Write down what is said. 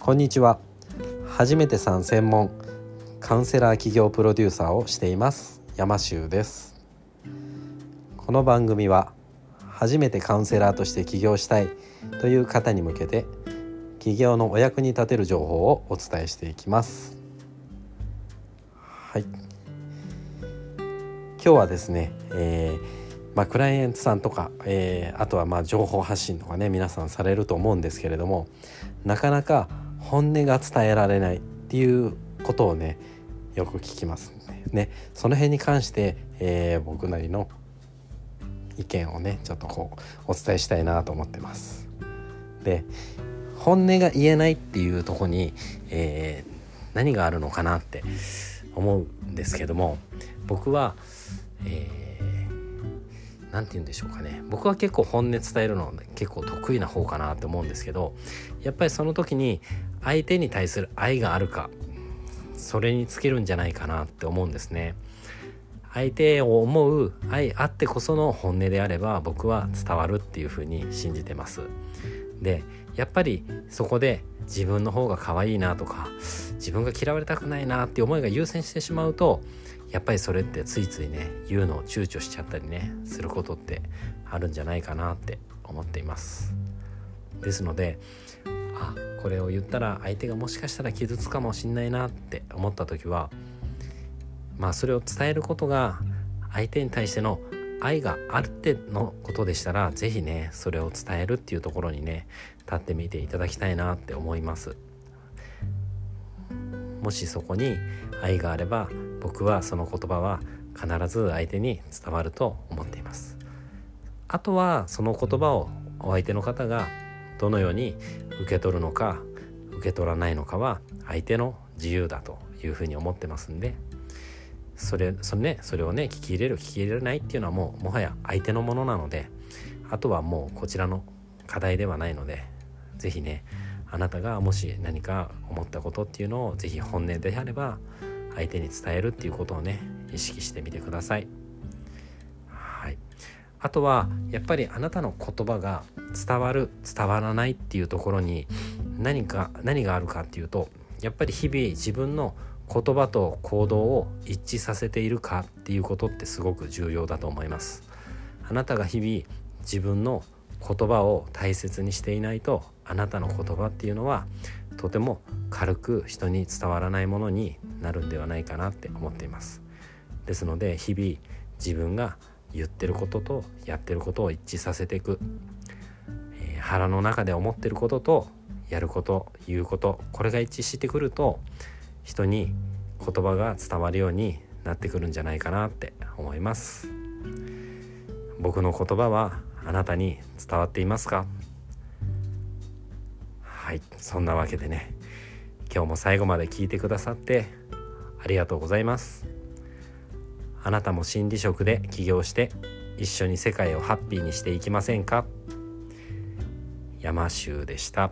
こんにちは。初めてさん専門カウンセラー企業プロデューサーをしています山修です。この番組は初めてカウンセラーとして起業したいという方に向けて起業のお役に立てる情報をお伝えしていきます。はい。今日はですね、えーまあ、クライアントさんとか、えー、あとはまあ情報発信とかね皆さんされると思うんですけれどもなかなか本音が伝えられないっていうことをねよく聞きますねその辺に関して、えー、僕なりの意見をねちょっとこうお伝えしたいなと思ってます。で本音が言えないっていうとこに、えー、何があるのかなって思うんですけども僕は、えー何て言うんでしょうかね。僕は結構本音伝えるの結構得意な方かなって思うんですけどやっぱりその時に相手に対する愛があるかそれにつけるんじゃないかなって思うんですね。相手を思う愛あってこその本音であれば僕は伝わるっていうふうに信じてます。でやっぱりそこで自分の方が可愛いなとか自分が嫌われたくないなって思いが優先してしまうとやっぱりそれってついついね言うのを躊躇しちゃったりねすることってあるんじゃないかなって思っています。ですのであこれを言ったら相手がもしかしたら傷つくかもしんないなって思った時はまあそれを伝えることが相手に対しての愛があるってのことでしたら是非ねそれを伝えるっていうところにね立ってみていただきたいなって思います。もしそこに愛があれば僕はその言葉は必ず相手に伝わると思っています。あとはその言葉をお相手の方がどのように受け取るのか受け取らないのかは相手の自由だというふうに思ってますんでそれそれ,、ね、それをね聞き入れる聞き入れないっていうのはもうもはや相手のものなのであとはもうこちらの課題ではないので是非ねあなたがもし何か思ったことっていうのを是非本音であれば相手に伝えるっていうことをね意識してみてください。はい、あとはやっぱりあなたの言葉が伝わる伝わらないっていうところに何か何があるかっていうとやっぱり日々自分の言葉と行動を一致させているかっていうことってすごく重要だと思います。あなたが日々自分の言葉を大切にしていないとあなたの言葉っていうのはとても軽く人に伝わらないものになるんではないかなって思っています。ですので日々自分が言ってることとやってることを一致させていく、えー、腹の中で思ってることとやること言うことこれが一致してくると人に言葉が伝わるようになってくるんじゃないかなって思います。僕の言葉はあなたに伝わっていますか？はいそんなわけでね今日も最後まで聞いてくださってありがとうございます。あなたも心理職で起業して一緒に世界をハッピーにしていきませんか？山州でした。